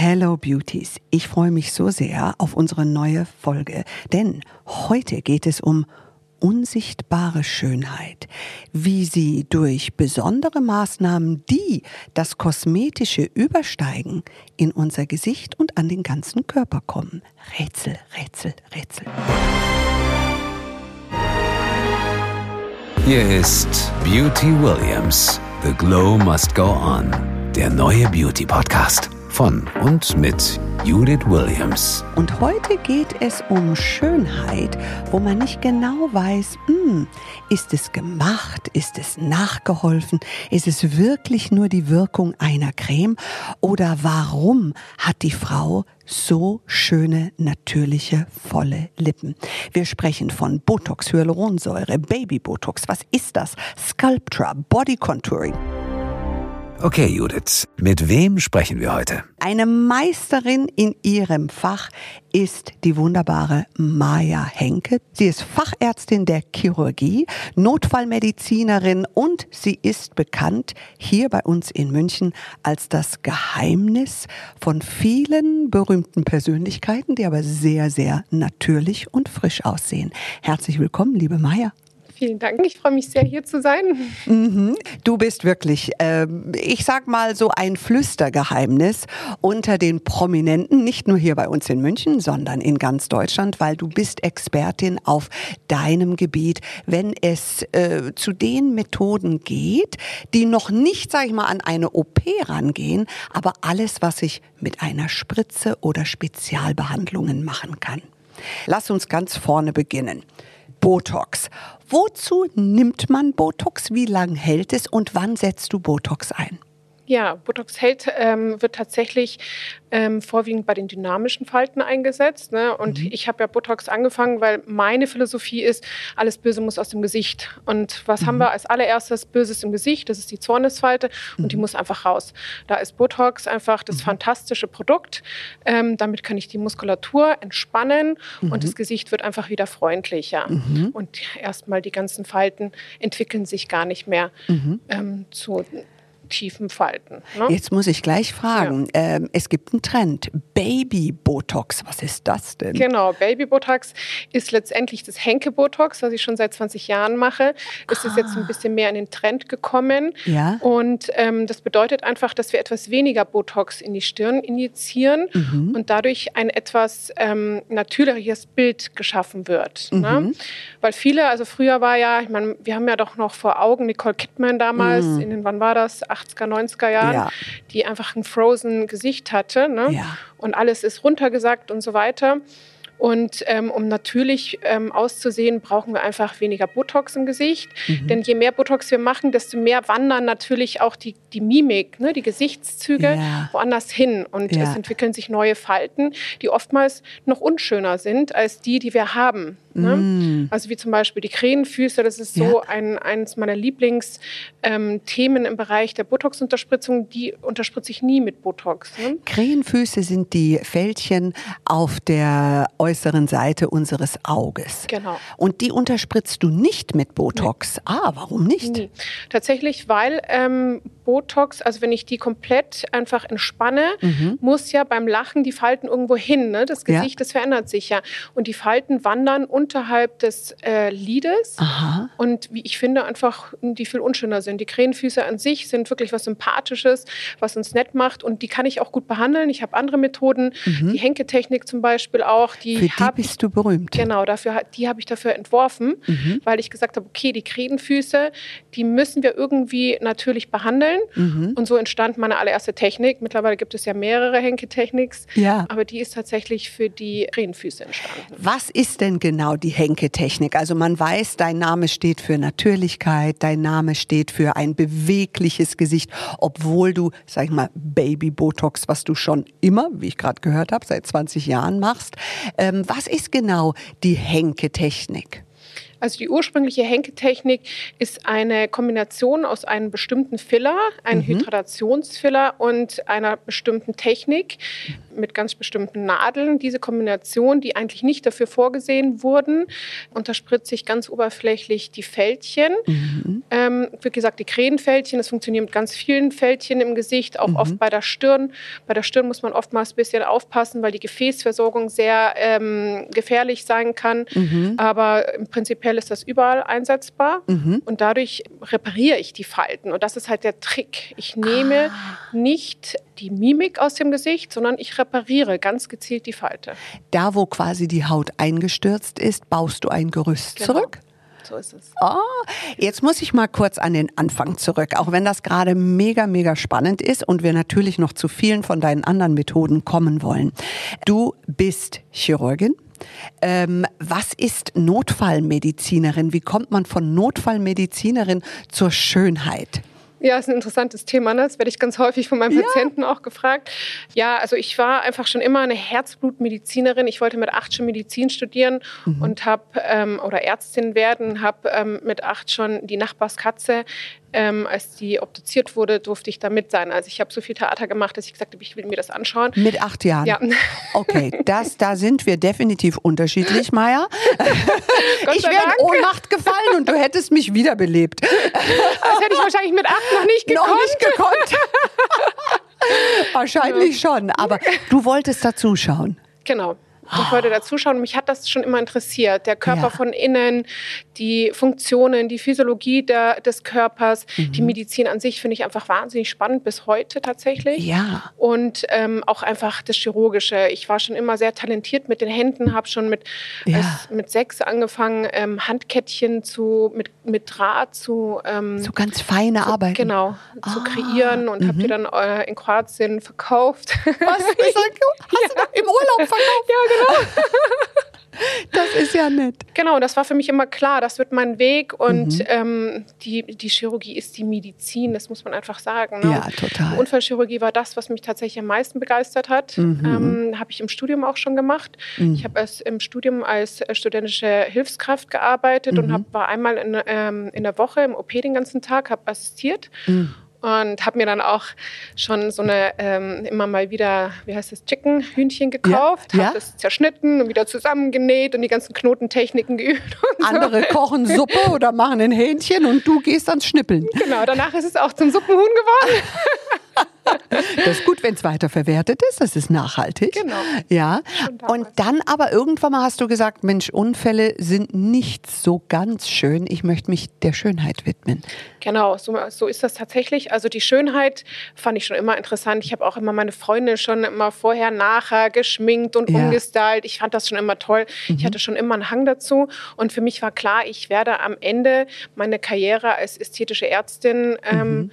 Hello Beauties, ich freue mich so sehr auf unsere neue Folge, denn heute geht es um unsichtbare Schönheit, wie sie durch besondere Maßnahmen, die das Kosmetische übersteigen, in unser Gesicht und an den ganzen Körper kommen. Rätsel, Rätsel, Rätsel. Hier ist Beauty Williams. The Glow Must Go On. Der neue Beauty Podcast von und mit Judith Williams. Und heute geht es um Schönheit, wo man nicht genau weiß, hm, ist es gemacht, ist es nachgeholfen, ist es wirklich nur die Wirkung einer Creme oder warum hat die Frau so schöne, natürliche, volle Lippen. Wir sprechen von Botox, Hyaluronsäure, Baby Botox. Was ist das? Sculptra, Body Contouring. Okay, Judith, mit wem sprechen wir heute? Eine Meisterin in ihrem Fach ist die wunderbare Maja Henke. Sie ist Fachärztin der Chirurgie, Notfallmedizinerin und sie ist bekannt hier bei uns in München als das Geheimnis von vielen berühmten Persönlichkeiten, die aber sehr, sehr natürlich und frisch aussehen. Herzlich willkommen, liebe Maja. Vielen Dank. Ich freue mich sehr, hier zu sein. Mhm. Du bist wirklich, äh, ich sag mal so ein Flüstergeheimnis unter den Prominenten, nicht nur hier bei uns in München, sondern in ganz Deutschland, weil du bist Expertin auf deinem Gebiet, wenn es äh, zu den Methoden geht, die noch nicht, sag ich mal, an eine OP rangehen, aber alles, was ich mit einer Spritze oder Spezialbehandlungen machen kann. Lass uns ganz vorne beginnen. Botox. Wozu nimmt man Botox? Wie lange hält es und wann setzt du Botox ein? Ja, Botox hält ähm, wird tatsächlich ähm, vorwiegend bei den dynamischen Falten eingesetzt. Ne? Und mhm. ich habe ja Botox angefangen, weil meine Philosophie ist, alles Böse muss aus dem Gesicht. Und was mhm. haben wir als allererstes Böses im Gesicht? Das ist die Zornesfalte mhm. und die mhm. muss einfach raus. Da ist Botox einfach das mhm. fantastische Produkt. Ähm, damit kann ich die Muskulatur entspannen und das mhm. Gesicht wird einfach wieder freundlicher. Und erstmal die ganzen Falten entwickeln sich gar nicht mehr ähm, zu tiefen Falten. Ne? Jetzt muss ich gleich fragen, ja. ähm, es gibt einen Trend, Baby-Botox, was ist das denn? Genau, Baby-Botox ist letztendlich das Henke-Botox, was ich schon seit 20 Jahren mache. Es ah. ist jetzt ein ah. bisschen mehr in den Trend gekommen ja. und ähm, das bedeutet einfach, dass wir etwas weniger Botox in die Stirn injizieren mhm. und dadurch ein etwas ähm, natürlicheres Bild geschaffen wird. Ne? Mhm. Ne? Weil viele, also früher war ja, ich meine, wir haben ja doch noch vor Augen Nicole Kidman damals, mhm. in den, wann war das, 80er, 90er Jahren, ja. die einfach ein frozen Gesicht hatte. Ne? Ja. Und alles ist runtergesackt und so weiter. Und ähm, um natürlich ähm, auszusehen, brauchen wir einfach weniger Botox im Gesicht. Mhm. Denn je mehr Botox wir machen, desto mehr wandern natürlich auch die, die Mimik, ne, die Gesichtszüge ja. woanders hin. Und ja. es entwickeln sich neue Falten, die oftmals noch unschöner sind als die, die wir haben. Ne? Mm. Also wie zum Beispiel die Krähenfüße, das ist so ja. ein, eines meiner Lieblingsthemen ähm, im Bereich der Botox-Unterspritzung. Die unterspritze ich nie mit Botox. Ne? Krähenfüße sind die Fältchen auf der äußeren Seite unseres Auges. Genau. Und die unterspritzt du nicht mit Botox. Nee. Ah, warum nicht? Nee. Tatsächlich, weil ähm, Botox, also wenn ich die komplett einfach entspanne, mhm. muss ja beim Lachen die Falten irgendwo hin. Ne? Das Gesicht, ja. das verändert sich ja. Und die Falten wandern unterhalb des äh, Lides. Aha. Und wie ich finde, einfach, die viel unschöner sind. Die Krähenfüße an sich sind wirklich was Sympathisches, was uns nett macht. Und die kann ich auch gut behandeln. Ich habe andere Methoden. Mhm. Die Henketechnik zum Beispiel auch. Die Für die hab, bist du berühmt. Genau, dafür, die habe ich dafür entworfen, mhm. weil ich gesagt habe, okay, die Krähenfüße, die müssen wir irgendwie natürlich behandeln. Mhm. Und so entstand meine allererste Technik. Mittlerweile gibt es ja mehrere Henketechniks. Ja. Aber die ist tatsächlich für die Krähenfüße entstanden. Was ist denn genau die Henke-Technik? Also man weiß, dein Name steht für Natürlichkeit, dein Name steht für ein bewegliches Gesicht, obwohl du, sag ich mal, Baby-Botox, was du schon immer, wie ich gerade gehört habe, seit 20 Jahren machst. Ähm, was ist genau die Henke-Technik? Also die ursprüngliche Henketechnik ist eine Kombination aus einem bestimmten Filler, einem mhm. Hydratationsfiller und einer bestimmten Technik mit ganz bestimmten Nadeln. Diese Kombination, die eigentlich nicht dafür vorgesehen wurden, unterspritze ich ganz oberflächlich die Fältchen. Mhm. Ähm, wie gesagt, die Krähenfältchen, das funktioniert mit ganz vielen Fältchen im Gesicht, auch mhm. oft bei der Stirn. Bei der Stirn muss man oftmals ein bisschen aufpassen, weil die Gefäßversorgung sehr ähm, gefährlich sein kann. Mhm. Aber prinzipiell ist das überall einsetzbar mhm. und dadurch repariere ich die Falten. Und das ist halt der Trick. Ich nehme ah. nicht die Mimik aus dem Gesicht, sondern ich repariere ganz gezielt die Falte. Da, wo quasi die Haut eingestürzt ist, baust du ein Gerüst genau. zurück? So ist es. Oh, jetzt muss ich mal kurz an den Anfang zurück, auch wenn das gerade mega, mega spannend ist und wir natürlich noch zu vielen von deinen anderen Methoden kommen wollen. Du bist Chirurgin. Ähm, was ist Notfallmedizinerin? Wie kommt man von Notfallmedizinerin zur Schönheit? Ja, ist ein interessantes Thema. Ne? Das werde ich ganz häufig von meinen ja. Patienten auch gefragt. Ja, also ich war einfach schon immer eine Herzblutmedizinerin. Ich wollte mit acht schon Medizin studieren mhm. und habe ähm, oder Ärztin werden, habe ähm, mit acht schon die Nachbarskatze ähm, als die obduziert wurde, durfte ich da mit sein. Also ich habe so viel Theater gemacht, dass ich gesagt habe, ich will mir das anschauen. Mit acht Jahren? Ja. Okay, das, da sind wir definitiv unterschiedlich, Maya. ich wäre in Ohnmacht gefallen und du hättest mich wiederbelebt. Das hätte ich wahrscheinlich mit acht noch nicht gekonnt. Noch nicht gekonnt. Wahrscheinlich ja. schon, aber du wolltest da zuschauen. Genau. Ich wollte da zuschauen. Mich hat das schon immer interessiert. Der Körper ja. von innen, die Funktionen, die Physiologie der, des Körpers, mhm. die Medizin an sich finde ich einfach wahnsinnig spannend bis heute tatsächlich. Ja. Und ähm, auch einfach das Chirurgische. Ich war schon immer sehr talentiert mit den Händen, habe schon mit, ja. als, mit sechs angefangen, ähm, Handkettchen zu, mit, mit Draht zu. Ähm, so ganz feine zu, Arbeit. Genau, ah. zu kreieren und mhm. habe die dann äh, in Kroatien verkauft. Was? Hast ja. du im Urlaub verkauft? Ja, genau. Das ist ja nett. Genau, das war für mich immer klar, das wird mein Weg und mhm. ähm, die, die Chirurgie ist die Medizin, das muss man einfach sagen. Ne? Ja, total. Die Unfallchirurgie war das, was mich tatsächlich am meisten begeistert hat. Mhm. Ähm, habe ich im Studium auch schon gemacht. Mhm. Ich habe im Studium als studentische Hilfskraft gearbeitet und mhm. hab, war einmal in, ähm, in der Woche im OP den ganzen Tag, habe assistiert. Und habe mir dann auch schon so eine ähm, immer mal wieder, wie heißt das, Chicken, Hühnchen gekauft, ja, habe ja. das zerschnitten und wieder zusammengenäht und die ganzen Knotentechniken geübt. Andere so. kochen Suppe oder machen ein Hähnchen und du gehst ans Schnippeln. Genau, danach ist es auch zum Suppenhuhn geworden. Das ist gut, wenn es weiterverwertet ist. Das ist nachhaltig. Genau. Ja. Und dann aber irgendwann mal hast du gesagt, Mensch, Unfälle sind nicht so ganz schön. Ich möchte mich der Schönheit widmen. Genau, so, so ist das tatsächlich. Also die Schönheit fand ich schon immer interessant. Ich habe auch immer meine Freunde schon immer vorher, nachher geschminkt und ja. umgestylt. Ich fand das schon immer toll. Mhm. Ich hatte schon immer einen Hang dazu. Und für mich war klar, ich werde am Ende meine Karriere als ästhetische Ärztin ähm, mhm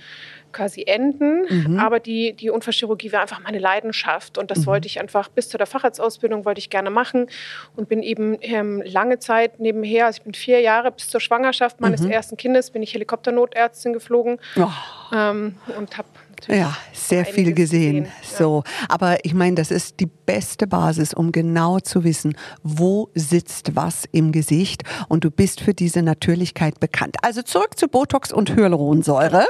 quasi enden. Mhm. Aber die, die Unfallchirurgie war einfach meine Leidenschaft. Und das mhm. wollte ich einfach bis zu der Facharztausbildung wollte ich gerne machen. Und bin eben ähm, lange Zeit nebenher, also ich bin vier Jahre bis zur Schwangerschaft meines mhm. ersten Kindes, bin ich Helikopternotärztin geflogen. Oh. Ähm, und habe ja, sehr viel gesehen. So, aber ich meine, das ist die beste Basis, um genau zu wissen, wo sitzt was im Gesicht und du bist für diese Natürlichkeit bekannt. Also zurück zu Botox und Hyaluronsäure.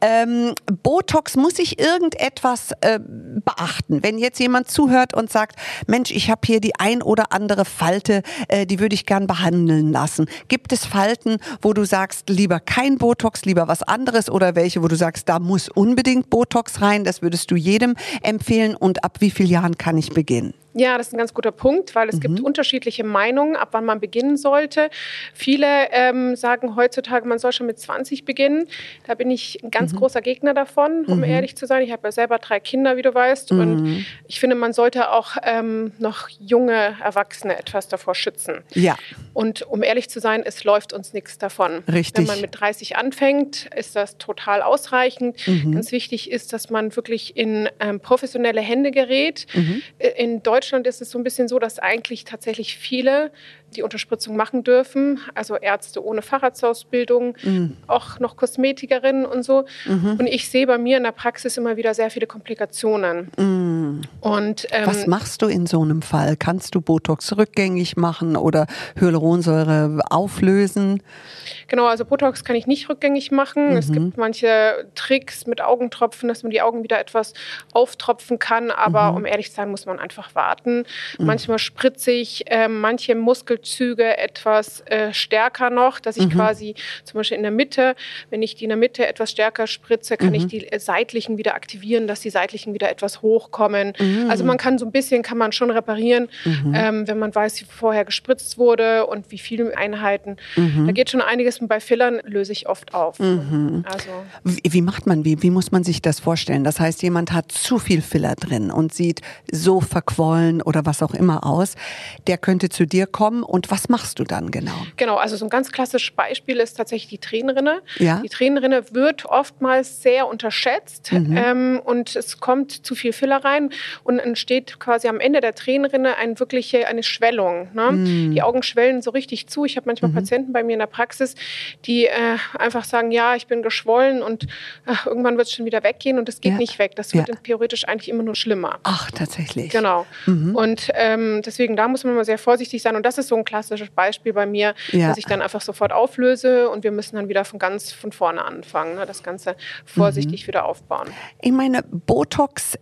Ähm, Botox muss ich irgendetwas äh, beachten. Wenn jetzt jemand zuhört und sagt, Mensch, ich habe hier die ein oder andere Falte, äh, die würde ich gern behandeln lassen. Gibt es Falten, wo du sagst, lieber kein Botox, lieber was anderes oder welche, wo du sagst, da muss unbedingt Botox rein? Das würdest du jedem empfehlen und ab wie vielen Jahren kann ich beginnen? Ja, das ist ein ganz guter Punkt, weil es mhm. gibt unterschiedliche Meinungen, ab wann man beginnen sollte. Viele ähm, sagen heutzutage, man soll schon mit 20 beginnen. Da bin ich ein ganz mhm. großer Gegner davon, um mhm. ehrlich zu sein. Ich habe ja selber drei Kinder, wie du weißt. Und mhm. ich finde, man sollte auch ähm, noch junge Erwachsene etwas davor schützen. Ja. Und um ehrlich zu sein, es läuft uns nichts davon. Richtig. Wenn man mit 30 anfängt, ist das total ausreichend. Mhm. Ganz wichtig ist, dass man wirklich in ähm, professionelle Hände gerät. Mhm. Äh, in Deutschland Deutschland ist es so ein bisschen so, dass eigentlich tatsächlich viele die Unterspritzung machen dürfen. Also Ärzte ohne Facharztausbildung, mhm. auch noch Kosmetikerinnen und so. Mhm. Und ich sehe bei mir in der Praxis immer wieder sehr viele Komplikationen. Mhm. Und, ähm, Was machst du in so einem Fall? Kannst du Botox rückgängig machen oder Hyaluronsäure auflösen? Genau, also Botox kann ich nicht rückgängig machen. Mhm. Es gibt manche Tricks mit Augentropfen, dass man die Augen wieder etwas auftropfen kann. Aber mhm. um ehrlich zu sein, muss man einfach warten. Mhm. Manchmal spritze ich äh, manche Muskelzüge etwas äh, stärker noch, dass ich mhm. quasi zum Beispiel in der Mitte, wenn ich die in der Mitte etwas stärker spritze, kann ich mhm. die seitlichen wieder aktivieren, dass die seitlichen wieder etwas hochkommen. Mhm. Also man kann so ein bisschen, kann man schon reparieren, ähm, wenn man weiß, wie vorher gespritzt wurde und wie viele Einheiten. Da geht schon einiges bei Fillern löse ich oft auf. Mhm. Also. Wie, wie, macht man, wie, wie muss man sich das vorstellen? Das heißt, jemand hat zu viel Filler drin und sieht so verquollen oder was auch immer aus. Der könnte zu dir kommen und was machst du dann genau? Genau, also so ein ganz klassisches Beispiel ist tatsächlich die Tränenrinne. Ja? Die Tränenrinne wird oftmals sehr unterschätzt mhm. ähm, und es kommt zu viel Filler rein und entsteht quasi am Ende der Tränenrinne eine wirkliche eine Schwellung. Ne? Mhm. Die Augen schwellen so richtig zu. Ich habe manchmal mhm. Patienten bei mir in der Praxis, die äh, einfach sagen, ja, ich bin geschwollen und ach, irgendwann wird es schon wieder weggehen und es geht ja. nicht weg. Das wird ja. theoretisch eigentlich immer nur schlimmer. Ach, tatsächlich. Genau. Mhm. Und ähm, deswegen, da muss man mal sehr vorsichtig sein. Und das ist so ein klassisches Beispiel bei mir, ja. dass ich dann einfach sofort auflöse und wir müssen dann wieder von ganz von vorne anfangen, ne? das Ganze vorsichtig mhm. wieder aufbauen. Ich meine, Botox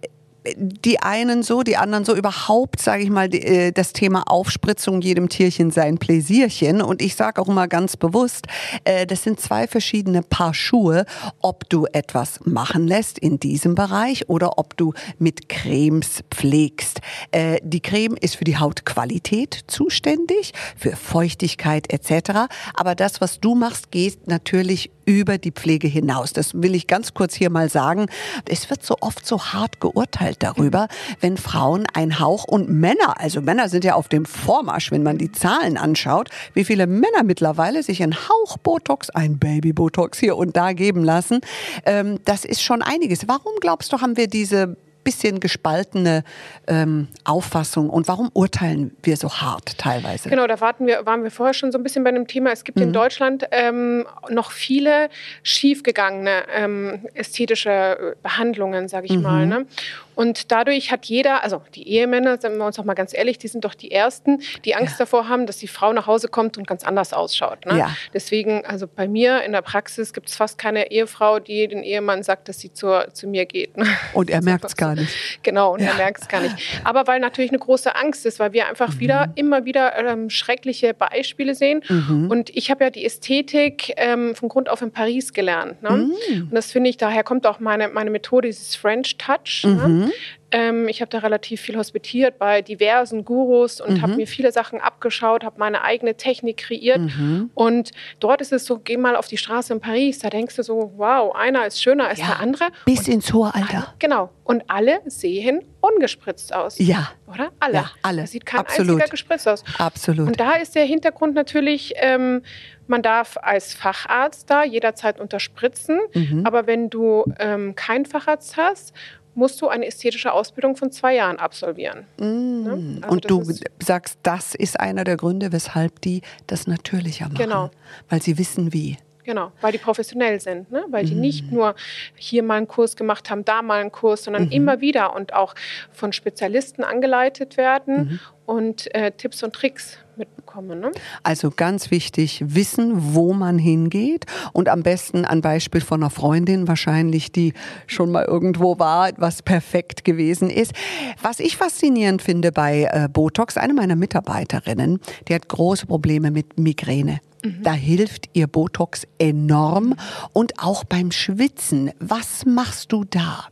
die einen so, die anderen so überhaupt, sage ich mal, äh, das Thema Aufspritzung jedem Tierchen sein Pläsierchen. Und ich sage auch immer ganz bewusst, äh, das sind zwei verschiedene Paar Schuhe, ob du etwas machen lässt in diesem Bereich oder ob du mit Cremes pflegst. Äh, die Creme ist für die Hautqualität zuständig, für Feuchtigkeit etc. Aber das, was du machst, geht natürlich über die Pflege hinaus. Das will ich ganz kurz hier mal sagen. Es wird so oft so hart geurteilt darüber, wenn Frauen ein Hauch und Männer, also Männer sind ja auf dem Vormarsch, wenn man die Zahlen anschaut, wie viele Männer mittlerweile sich ein Hauch Botox, ein Baby Botox hier und da geben lassen. Ähm, das ist schon einiges. Warum glaubst du, haben wir diese bisschen gespaltene ähm, Auffassung und warum urteilen wir so hart teilweise? Genau, da warten wir, waren wir vorher schon so ein bisschen bei dem Thema. Es gibt mhm. in Deutschland ähm, noch viele schiefgegangene ähm, ästhetische Behandlungen, sage ich mhm. mal. Ne? Und dadurch hat jeder, also die Ehemänner, sagen wir uns auch mal ganz ehrlich, die sind doch die Ersten, die Angst ja. davor haben, dass die Frau nach Hause kommt und ganz anders ausschaut. Ne? Ja. Deswegen, also bei mir in der Praxis gibt es fast keine Ehefrau, die den Ehemann sagt, dass sie zur, zu mir geht. Ne? Und er merkt es gar nicht. Genau, und ja. er merkt es gar nicht. Aber weil natürlich eine große Angst ist, weil wir einfach mhm. wieder, immer wieder ähm, schreckliche Beispiele sehen. Mhm. Und ich habe ja die Ästhetik ähm, von Grund auf in Paris gelernt. Ne? Mhm. Und das finde ich, daher kommt auch meine, meine Methode, dieses French Touch. Ne? Mhm. Ähm, ich habe da relativ viel hospitiert bei diversen Gurus und mhm. habe mir viele Sachen abgeschaut, habe meine eigene Technik kreiert. Mhm. Und dort ist es so, geh mal auf die Straße in Paris, da denkst du so, wow, einer ist schöner als ja, der andere. Bis und ins hohe Alter. Alle, genau. Und alle sehen ungespritzt aus. Ja. Oder? Alle. Ja, alle. Da sieht kein Absolut. einziger gespritzt aus. Absolut. Und da ist der Hintergrund natürlich, ähm, man darf als Facharzt da jederzeit unterspritzen. Mhm. Aber wenn du ähm, keinen Facharzt hast musst du eine ästhetische Ausbildung von zwei Jahren absolvieren. Mm. Ne? Also und du sagst, das ist einer der Gründe, weshalb die das natürlicher machen. Genau. Weil sie wissen wie. Genau, weil die professionell sind, ne? weil die mm. nicht nur hier mal einen Kurs gemacht haben, da mal einen Kurs, sondern mhm. immer wieder und auch von Spezialisten angeleitet werden mhm. und äh, Tipps und Tricks mitbekommen. Ne? Also ganz wichtig, wissen, wo man hingeht und am besten ein Beispiel von einer Freundin wahrscheinlich, die schon mal irgendwo war, was perfekt gewesen ist. Was ich faszinierend finde bei äh, Botox, eine meiner Mitarbeiterinnen, die hat große Probleme mit Migräne. Mhm. Da hilft ihr Botox enorm und auch beim Schwitzen. Was machst du da?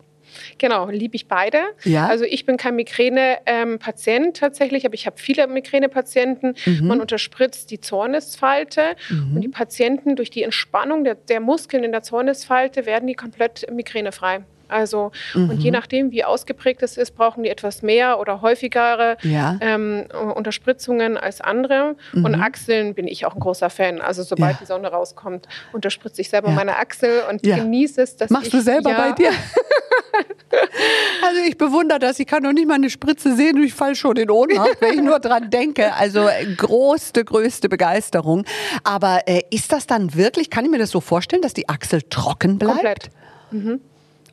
Genau, liebe ich beide. Ja? Also ich bin kein Migräne-Patient tatsächlich, aber ich habe viele Migräne-Patienten. Mhm. Man unterspritzt die Zornesfalte mhm. und die Patienten durch die Entspannung der, der Muskeln in der Zornesfalte werden die komplett migränefrei. Also, mhm. und je mhm. nachdem, wie ausgeprägt es ist, brauchen die etwas mehr oder häufigere ja. ähm, Unterspritzungen als andere. Mhm. Und Achseln bin ich auch ein großer Fan. Also, sobald ja. die Sonne rauskommt, unterspritze ich selber ja. meine Achsel und genieße es. Dass Machst ich, du selber bei dir? also, ich bewundere das. Ich kann noch nicht mal eine Spritze sehen und ich falle schon in Ohnmacht, wenn ich nur dran denke. Also, größte, größte Begeisterung. Aber äh, ist das dann wirklich, kann ich mir das so vorstellen, dass die Achsel trocken bleibt? Komplett. Mhm.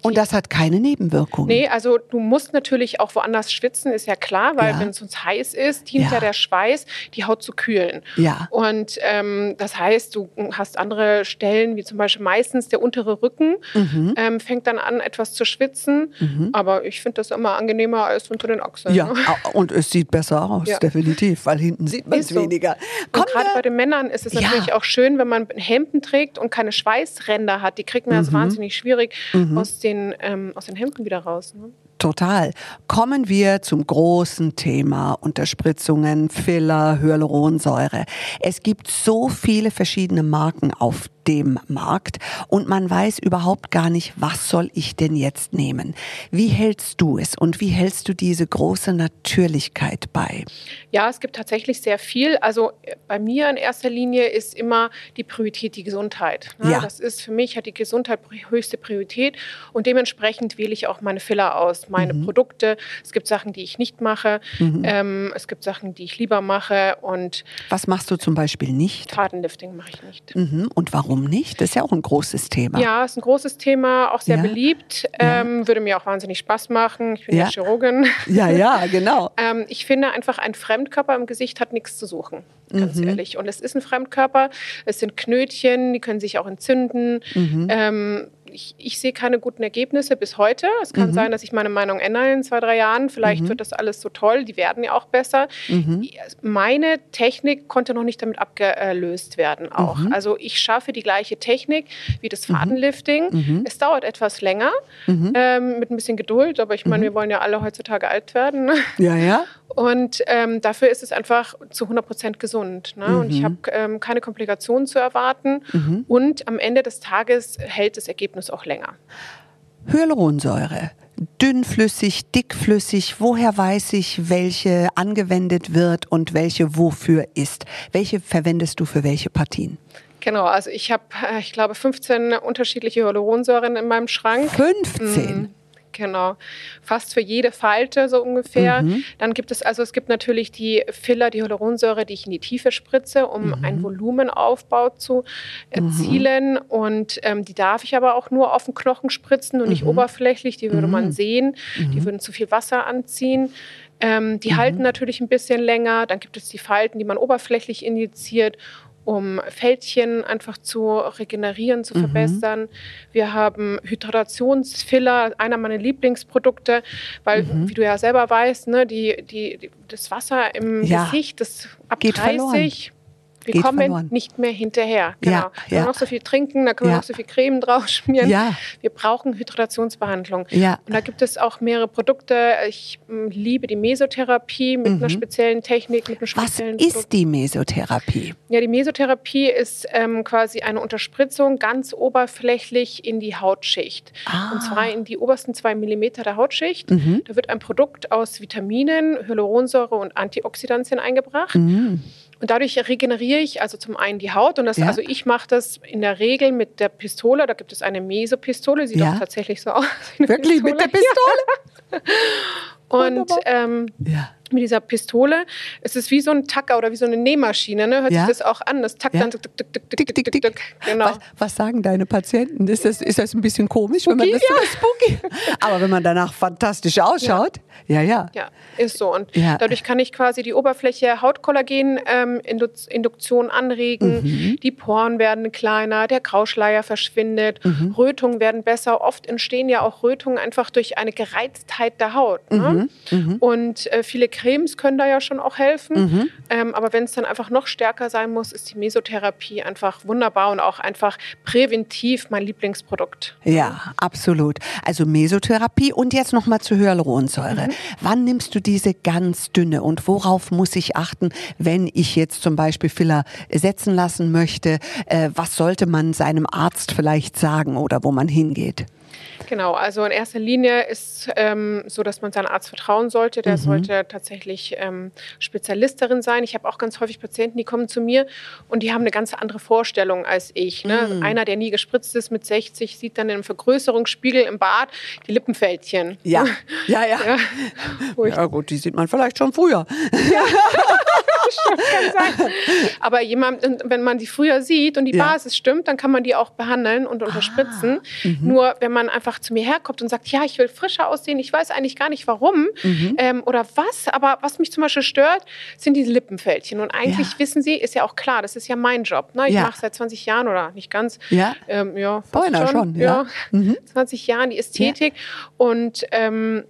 Und das hat keine Nebenwirkungen? Nee, also du musst natürlich auch woanders schwitzen, ist ja klar, weil Ja. wenn es uns heiß ist, dient ja. Ja. der Schweiß, die Haut zu kühlen. Ja. Und ähm, das heißt, du hast andere Stellen, wie zum Beispiel meistens der untere Rücken, Mhm. ähm, fängt dann an, etwas zu schwitzen. Aber ich finde das immer angenehmer als unter den Achseln. Ja, ne? und es sieht besser aus, Ja. definitiv, weil hinten sieht man es so. weniger. Und gerade bei den Männern ist es natürlich auch schön, wenn man Hemden trägt und keine Schweißränder hat. Die kriegt man Mhm. jetzt wahnsinnig schwierig aus, den, ähm, aus den Hemden wieder raus. Ne? Total. Kommen wir zum großen Thema Unterspritzungen, Filler, Hyaluronsäure. Es gibt so viele verschiedene Marken auf dem Markt und man weiß überhaupt gar nicht, was soll ich denn jetzt nehmen? Wie hältst du es und wie hältst du diese große Natürlichkeit bei? Ja, es gibt tatsächlich sehr viel. Also äh, bei mir in erster Linie ist immer die Priorität die Gesundheit. ne? Ja. Das ist für mich hat die Gesundheit höchste Priorität und dementsprechend wähle ich auch meine Filler aus, meine Mhm. Produkte. Es gibt Sachen, die ich nicht mache. Ähm, es gibt Sachen, die ich lieber mache und Was machst du zum Beispiel nicht? Fadenlifting mache ich nicht. Mhm. Und warum nicht? Das ist ja auch ein großes Thema. Ja, ist ein großes Thema, auch sehr Ja. beliebt. Ähm, würde mir auch wahnsinnig Spaß machen. Ich bin ja, Ja. Chirurgin. Ja, ja, genau. Ähm, ich finde einfach, ein Fremdkörper im Gesicht hat nichts zu suchen, ganz Mhm. ehrlich. Und es ist ein Fremdkörper, es sind Knötchen, die können sich auch entzünden. Mhm. Ähm, ich, ich sehe keine guten Ergebnisse bis heute. Es Mhm. kann sein, dass ich meine Meinung ändere in zwei, drei Jahren. Vielleicht wird das alles so toll, die werden ja auch besser. Mhm. Meine Technik konnte noch nicht damit abgelöst werden auch. Mhm. Also ich schaffe die gleiche Technik wie das Fadenlifting. Mhm. Es dauert etwas länger, ähm, mit ein bisschen Geduld, aber ich Mhm. meine, wir wollen ja alle heutzutage alt werden. Ja, ja. Und ähm, dafür ist es einfach zu 100 Prozent gesund. Ne? Und ich habe ähm, keine Komplikationen zu erwarten. Und am Ende des Tages hält das Ergebnis auch länger. Hyaluronsäure. Dünnflüssig, dickflüssig, woher weiß ich, welche angewendet wird und welche wofür ist? Welche verwendest du für welche Partien? Genau, also ich habe, äh, ich glaube, 15 unterschiedliche Hyaluronsäuren in meinem Schrank. 15. Genau, fast für jede Falte so ungefähr. Mhm. Dann gibt es also, es gibt natürlich die Filler, die Hyaluronsäure, die ich in die Tiefe spritze, um Mhm. einen Volumenaufbau zu erzielen. Und ähm, die darf ich aber auch nur auf den Knochen spritzen und nicht Mhm. oberflächlich. Die würde man sehen. Die würden zu viel Wasser anziehen. Ähm, die Mhm. halten natürlich ein bisschen länger. Dann gibt es die Falten, die man oberflächlich injiziert um Fältchen einfach zu regenerieren, zu verbessern. Wir haben Hydratationsfiller, einer meiner Lieblingsprodukte, weil, wie du ja selber weißt, ne, die, die, die, das Wasser im Ja. Gesicht, das ab Geht 30, verloren. Wir Geht kommen verloren. nicht mehr hinterher. Ja, Genau. Können ja. wir noch so viel trinken, da können wir Ja. noch so viel Creme drauf schmieren. Ja. Wir brauchen Hydratationsbehandlung. Ja. Und da gibt es auch mehrere Produkte. Ich mm, liebe die Mesotherapie mit einer speziellen Technik, mit einem Mhm. Was speziellen Produkt. ist die Mesotherapie? Ja, die Mesotherapie ist ähm, quasi eine Unterspritzung ganz oberflächlich in die Hautschicht. Ah. Und zwar in die obersten zwei Millimeter der Hautschicht. Mhm. Da wird ein Produkt aus Vitaminen, Hyaluronsäure und Antioxidantien eingebracht. Mhm. Und dadurch regeneriere ich also zum einen die Haut. Und das, Ja. also ich mache das in der Regel mit der Pistole. Da gibt es eine Mesopistole, sieht Ja. auch tatsächlich so aus. wie eine Wirklich mit der Pistole? Und ähm, Ja. Mit dieser Pistole. Es ist wie so ein Tacker oder wie so eine Nähmaschine. Ne? Hört Ja. sich das auch an? Das tackt Ja. dann tick, tick, tick, tick, Tick, tick, tick. Genau. Was, was sagen deine Patienten? Ist das, ist das ein bisschen komisch, wenn man das Spooky? so spooky? Aber wenn man danach fantastisch ausschaut, ja, ja. Ja, ist so. Und Ja. dadurch kann ich quasi die Oberfläche Hautkollagen-Induktion anregen. Mhm. Die Poren werden kleiner, der Grauschleier verschwindet, Mhm. Rötungen werden besser. Oft entstehen ja auch Rötungen einfach durch eine Gereiztheit der Haut. Ne? Mhm. Und äh, viele Cremes können da ja schon auch helfen. Ähm, aber wenn es dann einfach noch stärker sein muss, ist die Mesotherapie einfach wunderbar und auch einfach präventiv mein Lieblingsprodukt. Ja, absolut. Also Mesotherapie und jetzt nochmal zur Hyaluronsäure. Wann nimmst du diese ganz dünne und worauf muss ich achten, wenn ich jetzt zum Beispiel Filler setzen lassen möchte? Äh, was sollte man seinem Arzt vielleicht sagen oder wo man hingeht? Genau, also in erster Linie ist ähm, so, dass man seinem Arzt vertrauen sollte. Der sollte tatsächlich ähm, Spezialist darin sein. Ich habe auch ganz häufig Patienten, die kommen zu mir und die haben eine ganz andere Vorstellung als ich. Ne? Einer, der nie gespritzt ist mit 60, sieht dann im Vergrößerungsspiegel im Bad die Lippenfältchen. Ja, ja, ja. Ja, Ja gut, die sieht man vielleicht schon früher. kann sein. Aber jemand, wenn man die früher sieht und die Ja. Basis stimmt, dann kann man die auch behandeln und unterspritzen. Nur wenn man einfach zu mir herkommt und sagt, ja, ich will frischer aussehen, ich weiß eigentlich gar nicht warum ähm, oder was, aber was mich zum Beispiel stört, sind diese Lippenfältchen. Und eigentlich Ja. wissen Sie, ist ja auch klar, das ist ja mein Job. Ne? Ich Ja. mache seit 20 Jahren oder nicht ganz, Ja. ähm, ja, Beinahe schon, ja. Mhm. 20 Jahren die Ästhetik und ähm,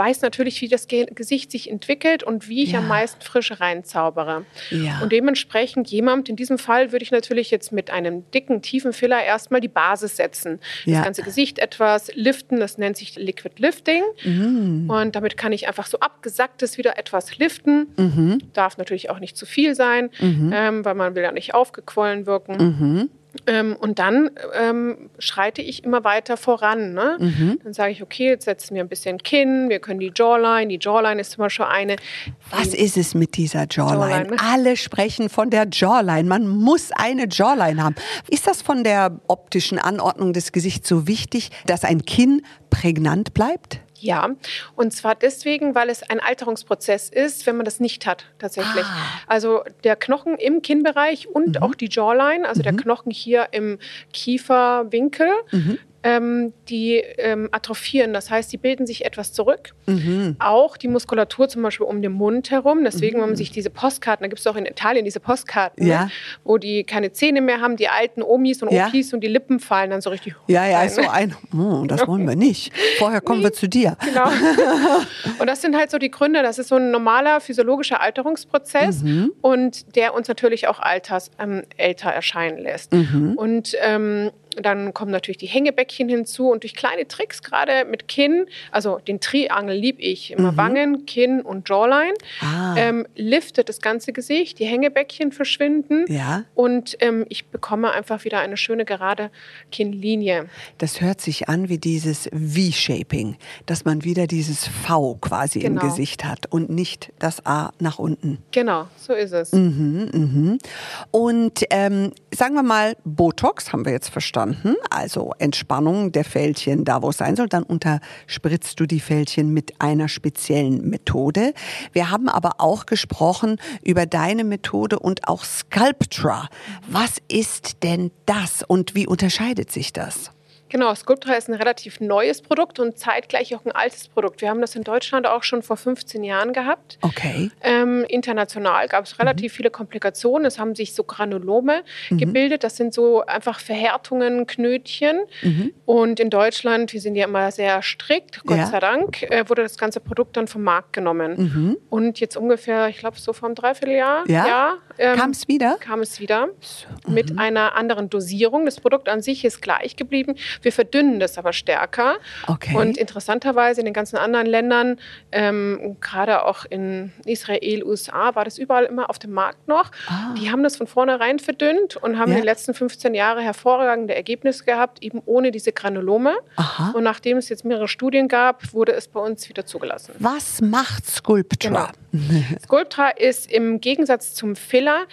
weiß natürlich, wie das Ge Gesicht sich entwickelt und wie ich Ja. am meisten Frische reinzaubere. Ja. Und dementsprechend jemand, in diesem Fall würde ich natürlich jetzt mit einem dicken, tiefen Filler erstmal die Basis setzen. Ja. Das ganze Gesicht etwas liften, das nennt sich Liquid Lifting. Mhm. Und damit kann ich einfach so abgesacktes wieder etwas liften. Mhm. Darf natürlich auch nicht zu viel sein, ähm, weil man will ja nicht aufgequollen wirken. Ähm, und dann ähm, schreite ich immer weiter voran. Ne? Mhm. Dann sage ich, okay, jetzt setzen wir ein bisschen Kinn, wir können die Jawline, die Jawline ist zum Beispiel eine. Was ist es mit dieser Jawline? Jawline, ne? Alle sprechen von der Jawline. Man muss eine Jawline haben. Ist das von der optischen Anordnung des Gesichts so wichtig, dass ein Kinn prägnant bleibt? Ja, und zwar deswegen, weil es ein Alterungsprozess ist, wenn man das nicht hat, tatsächlich. Ah. Also der Knochen im Kinnbereich und Mhm. auch die Jawline, also der Knochen hier im Kieferwinkel, Mhm. Ähm, die ähm, atrophieren. Das heißt, die bilden sich etwas zurück. Mhm. Auch die Muskulatur zum Beispiel um den Mund herum. Deswegen, wenn man sich diese Postkarten, da gibt es auch in Italien diese Postkarten, Ja. ne, wo die keine Zähne mehr haben, die alten Omis und Ja. Opis und die Lippen fallen dann so richtig Ja, ja, rein, ist so ne? ein, oh, das wollen wir nicht. Vorher kommen wir zu dir. Genau. Und das sind halt so die Gründe. Das ist so ein normaler physiologischer Alterungsprozess Mhm. und der uns natürlich auch alters, ähm, älter erscheinen lässt. Mhm. Und ähm, dann kommen natürlich die Hängebäckchen hinzu und durch kleine Tricks, gerade mit Kinn, also den Triangel lieb ich, immer Wangen, Kinn und Jawline, Mhm. Ah. ähm, liftet das ganze Gesicht, die Hängebäckchen verschwinden Ja. und ähm, ich bekomme einfach wieder eine schöne gerade Kinnlinie. Das hört sich an wie dieses V-Shaping, dass man wieder dieses V quasi im Genau. Gesicht hat und nicht das A nach unten. Genau, so ist es. Mhm. Und ähm, sagen wir mal, Botox haben wir jetzt verstanden, also Entspannung der Fältchen da, wo es sein soll. Dann unterspritzt du die Fältchen mit einer speziellen Methode. Wir haben aber auch gesprochen über deine Methode und auch Sculptra. Was ist denn das und wie unterscheidet sich das? Genau, Sculptra ist ein relativ neues Produkt und zeitgleich auch ein altes Produkt. Wir haben das in Deutschland auch schon vor 15 Jahren gehabt. Okay. Ähm, international gab es relativ viele Komplikationen. Es haben sich so Granulome Mhm. gebildet. Das sind so einfach Verhärtungen, Knötchen. Mhm. Und in Deutschland, wir sind ja immer sehr strikt, Gott Ja. sei Dank, äh, wurde das ganze Produkt dann vom Markt genommen. Mhm. Und jetzt ungefähr, ich glaube, so vor einem Dreivierteljahr Ja? Jahr, ähm, Kam es wieder? kam es wieder Mhm. mit einer anderen Dosierung. Das Produkt an sich ist gleich geblieben. Wir verdünnen das aber stärker. Okay. Und interessanterweise in den ganzen anderen Ländern, ähm, gerade auch in Israel, USA, war das überall immer auf dem Markt noch. Ah. Die haben das von vornherein verdünnt und haben Ja. in den letzten 15 Jahren hervorragende Ergebnisse gehabt, eben ohne diese Granulome. Aha. Und nachdem es jetzt mehrere Studien gab, wurde es bei uns wieder zugelassen. Was macht Sculptra? Sculptra ist im Gegensatz zum Filler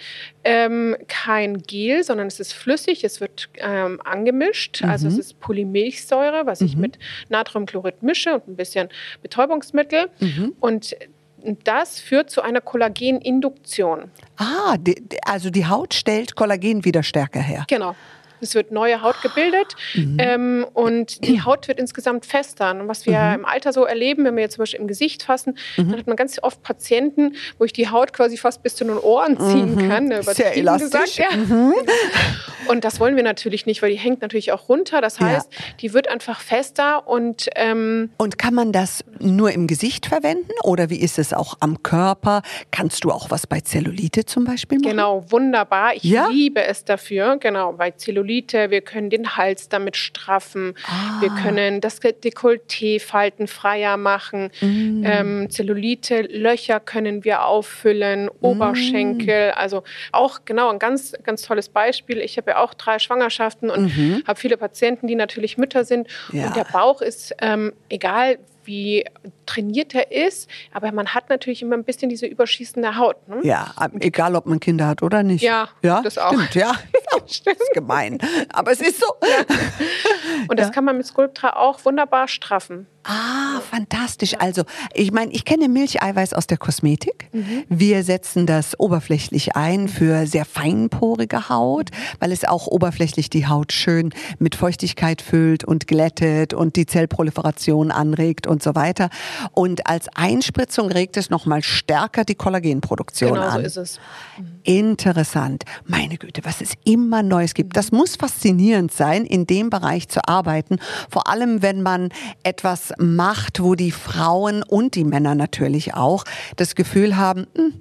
ähm, kein Gel, sondern es ist flüssig, es wird ähm, angemischt. Also es ist Polymilchsäure, was ich mit Natriumchlorid mische und ein bisschen Betäubungsmittel. Und das führt zu einer Kollageninduktion. Ah, die- also die Haut stellt Kollagen wieder stärker her. Genau. Es wird neue Haut gebildet ähm, und die Haut wird insgesamt fester. Und was wir im Alter so erleben, wenn wir jetzt zum Beispiel im Gesicht fassen, dann hat man ganz oft Patienten, wo ich die Haut quasi fast bis zu den Ohren ziehen kann. ne, Sehr elastisch. Gesagt, ja. Und das wollen wir natürlich nicht, weil die hängt natürlich auch runter. Das Ja. heißt, die wird einfach fester und ähm, Und kann man das nur im Gesicht verwenden oder wie ist es auch am Körper? Kannst du auch was bei Zellulite zum Beispiel machen? Genau, wunderbar. Ich Ja? liebe es dafür. Genau, bei Zellulite, wir können den Hals damit straffen. Ah. Wir können das Dekolleté faltenfreier machen. Mm. Ähm, Zellulite, Löcher können wir auffüllen, Oberschenkel. Also auch genau ein ganz, ganz tolles Beispiel. Ich habe ja auch drei Schwangerschaften und habe viele Patienten, die natürlich Mütter sind. Mhm. Ja. Und der Bauch ist egal egal wie trainiert er ist, aber man hat natürlich immer ein bisschen diese überschießende Haut. Ne? Ja, egal ob man Kinder hat oder nicht. Ja, ja das auch. Stimmt, ja. Das ist gemein. Aber es ist so. Und das ja. kann man mit Sculptra auch wunderbar straffen. Ah, fantastisch. Also, ich meine, ich kenne Milcheiweiß aus der Kosmetik. Mhm. Wir setzen das oberflächlich ein für sehr feinporige Haut, weil es auch oberflächlich die Haut schön mit Feuchtigkeit füllt und glättet und die Zellproliferation anregt und so weiter. Und als Einspritzung regt es nochmal stärker die Kollagenproduktion genau an. Genau so ist es. Interessant. Meine Güte, was es immer Neues gibt. Das muss faszinierend sein, in dem Bereich zu arbeiten. Vor allem, wenn man etwas macht, wo die Frauen und die Männer natürlich auch das Gefühl haben, hm,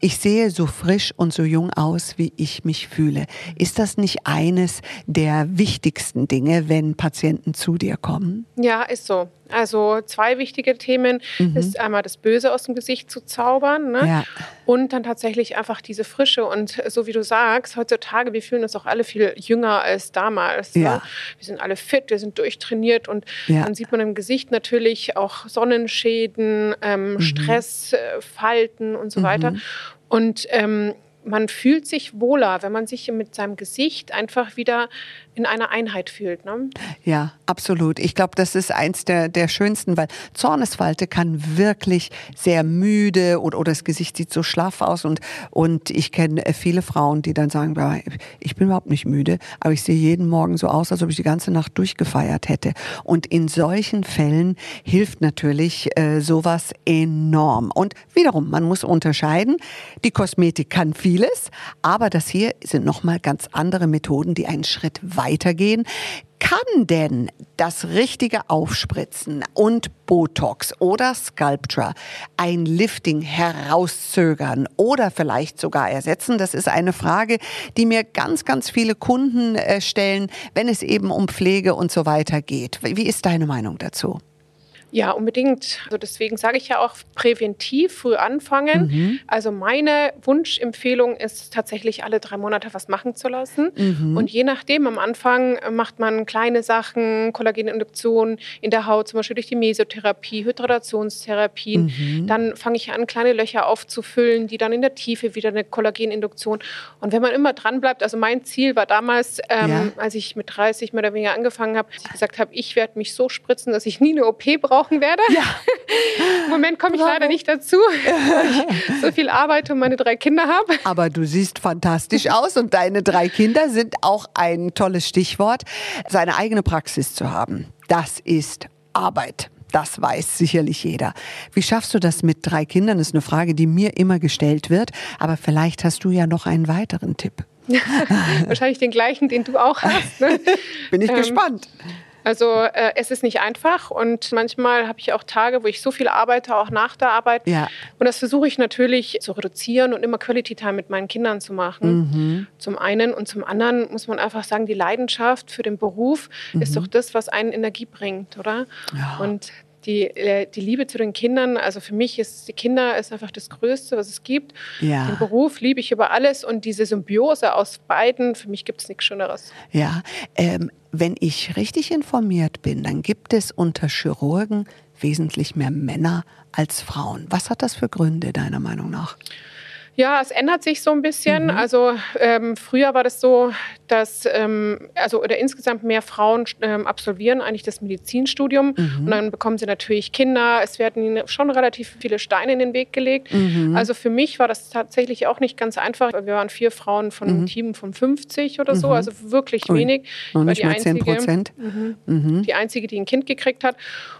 ich sehe so frisch und so jung aus, wie ich mich fühle. Ist das nicht eines der wichtigsten Dinge, wenn Patienten zu dir kommen? Ja, ist so. Also zwei wichtige Themen mhm. ist einmal das Böse aus dem Gesicht zu zaubern ne? ja. und dann tatsächlich einfach diese Frische. Und so wie du sagst, heutzutage, wir fühlen uns auch alle viel jünger als damals. Ne? Ja. Ne? Wir sind alle fit, wir sind durchtrainiert und ja. dann sieht man im Gesicht natürlich auch Sonnenschäden, ähm, mhm. Stressfalten und so mhm. weiter. Und ähm, man fühlt sich wohler, wenn man sich mit seinem Gesicht einfach wieder in einer Einheit fühlt. Ne? Ja, absolut. Ich glaube, das ist eins der, der schönsten, weil Zornesfalte kann wirklich sehr müde oder, oder das Gesicht sieht so schlaff aus und, und ich kenne viele Frauen, die dann sagen, ich bin überhaupt nicht müde, aber ich sehe jeden Morgen so aus, als ob ich die ganze Nacht durchgefeiert hätte. Und in solchen Fällen hilft natürlich äh, sowas enorm. Und wiederum, man muss unterscheiden, die Kosmetik kann vieles, aber das hier sind nochmal ganz andere Methoden, die einen Schritt weiter weitergehen. Kann denn das richtige Aufspritzen und Botox oder Sculptra ein Lifting herauszögern oder vielleicht sogar ersetzen? Das ist eine Frage, die mir ganz, ganz viele Kunden äh, stellen, wenn es eben um Pflege und so weiter geht. Wie ist deine Meinung dazu? Ja, unbedingt. Also deswegen sage ich ja auch präventiv früh anfangen. Mhm. Also meine Wunschempfehlung ist tatsächlich alle drei Monate was machen zu lassen. Mhm. Und je nachdem, am Anfang macht man kleine Sachen, Kollageninduktion in der Haut, zum Beispiel durch die Mesotherapie, Hydratationstherapien. Mhm. Dann fange ich an, kleine Löcher aufzufüllen, die dann in der Tiefe wieder eine Kollageninduktion. Und wenn man immer dran bleibt, also mein Ziel war damals, ähm, ja. als ich mit 30 mehr oder weniger angefangen habe, ich gesagt habe, ich werde mich so spritzen, dass ich nie eine OP brauche brauchen werde. Ja. Im Moment komme ich Bravo. leider nicht dazu, weil ich so viel arbeite und meine drei Kinder habe. Aber du siehst fantastisch aus und deine drei Kinder sind auch ein tolles Stichwort. Seine eigene Praxis zu haben, das ist Arbeit. Das weiß sicherlich jeder. Wie schaffst du das mit drei Kindern? Das ist eine Frage, die mir immer gestellt wird. Aber vielleicht hast du ja noch einen weiteren Tipp. Wahrscheinlich den gleichen, den du auch hast. Ne? Bin ich ähm, gespannt. Also äh, es ist nicht einfach und manchmal habe ich auch Tage, wo ich so viel arbeite, auch nach der Arbeit. Ja. Und das versuche ich natürlich zu reduzieren und immer Quality Time mit meinen Kindern zu machen. Mhm. Zum einen und zum anderen muss man einfach sagen, die Leidenschaft für den Beruf mhm. ist doch das, was einen Energie bringt, oder? Ja. Und die, äh, die Liebe zu den Kindern, also für mich ist die Kinder ist einfach das Größte, was es gibt. Ja. Den Beruf liebe ich über alles und diese Symbiose aus beiden, für mich gibt es nichts Schöneres. Ja, ähm, wenn ich richtig informiert bin, dann gibt es unter Chirurgen wesentlich mehr Männer als Frauen. Was hat das für Gründe deiner Meinung nach? Ja, es ändert sich so ein bisschen. Mhm. Also ähm, früher war das so, dass ähm, also oder insgesamt mehr Frauen ähm, absolvieren eigentlich das Medizinstudium mhm. und dann bekommen sie natürlich Kinder. Es werden ihnen schon relativ viele Steine in den Weg gelegt. Mhm. Also für mich war das tatsächlich auch nicht ganz einfach. Wir waren vier Frauen von einem mhm. Team von 50 oder so, mhm. also wirklich Ui. wenig. Noch nicht mal 10 Prozent. Mhm. Die einzige, die ein Kind gekriegt hat.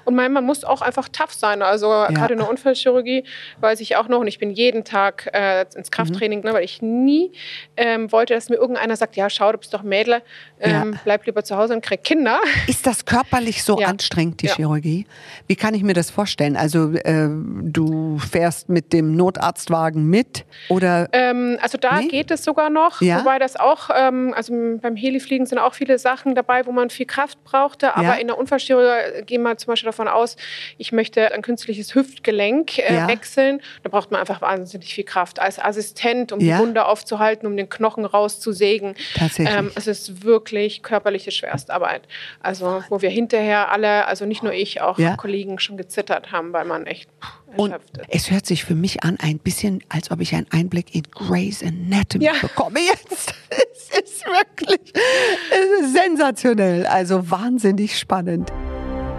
Und man, man muss auch einfach tough sein. Also ja. gerade in der Unfallchirurgie weiß ich auch noch und ich bin jeden Tag äh, ins Krafttraining, mhm. ne, weil ich nie ähm, wollte, dass mir irgendeiner sagt, ja, schau, du bist doch Mädel, ähm, ja. bleib lieber zu Hause und krieg Kinder. Ist das körperlich so ja. anstrengend, die. Chirurgie? Wie kann ich mir das vorstellen? Also äh, du fährst mit dem Notarztwagen mit oder? Ähm, also da nee? geht es sogar noch, wobei das auch, ähm, also beim Helifliegen sind auch viele Sachen dabei, wo man viel Kraft brauchte, aber in der Unfallchirurgie gehen wir zum Beispiel davon aus, ich möchte ein künstliches Hüftgelenk äh, wechseln, da braucht man einfach wahnsinnig viel Kraft als Assistent, um ja? die Wunde aufzuhalten, um den Knochen rauszusägen. Tatsächlich. Ähm, es ist wirklich körperliche Schwerstarbeit. Also, wo wir hinterher alle, also nicht nur ich, auch ja? Kollegen schon gezittert haben, weil man echt und es hört sich für mich an ein bisschen, als ob ich einen Einblick in Grey's Anatomy ja. bekomme jetzt. es ist wirklich es ist sensationell, also wahnsinnig spannend.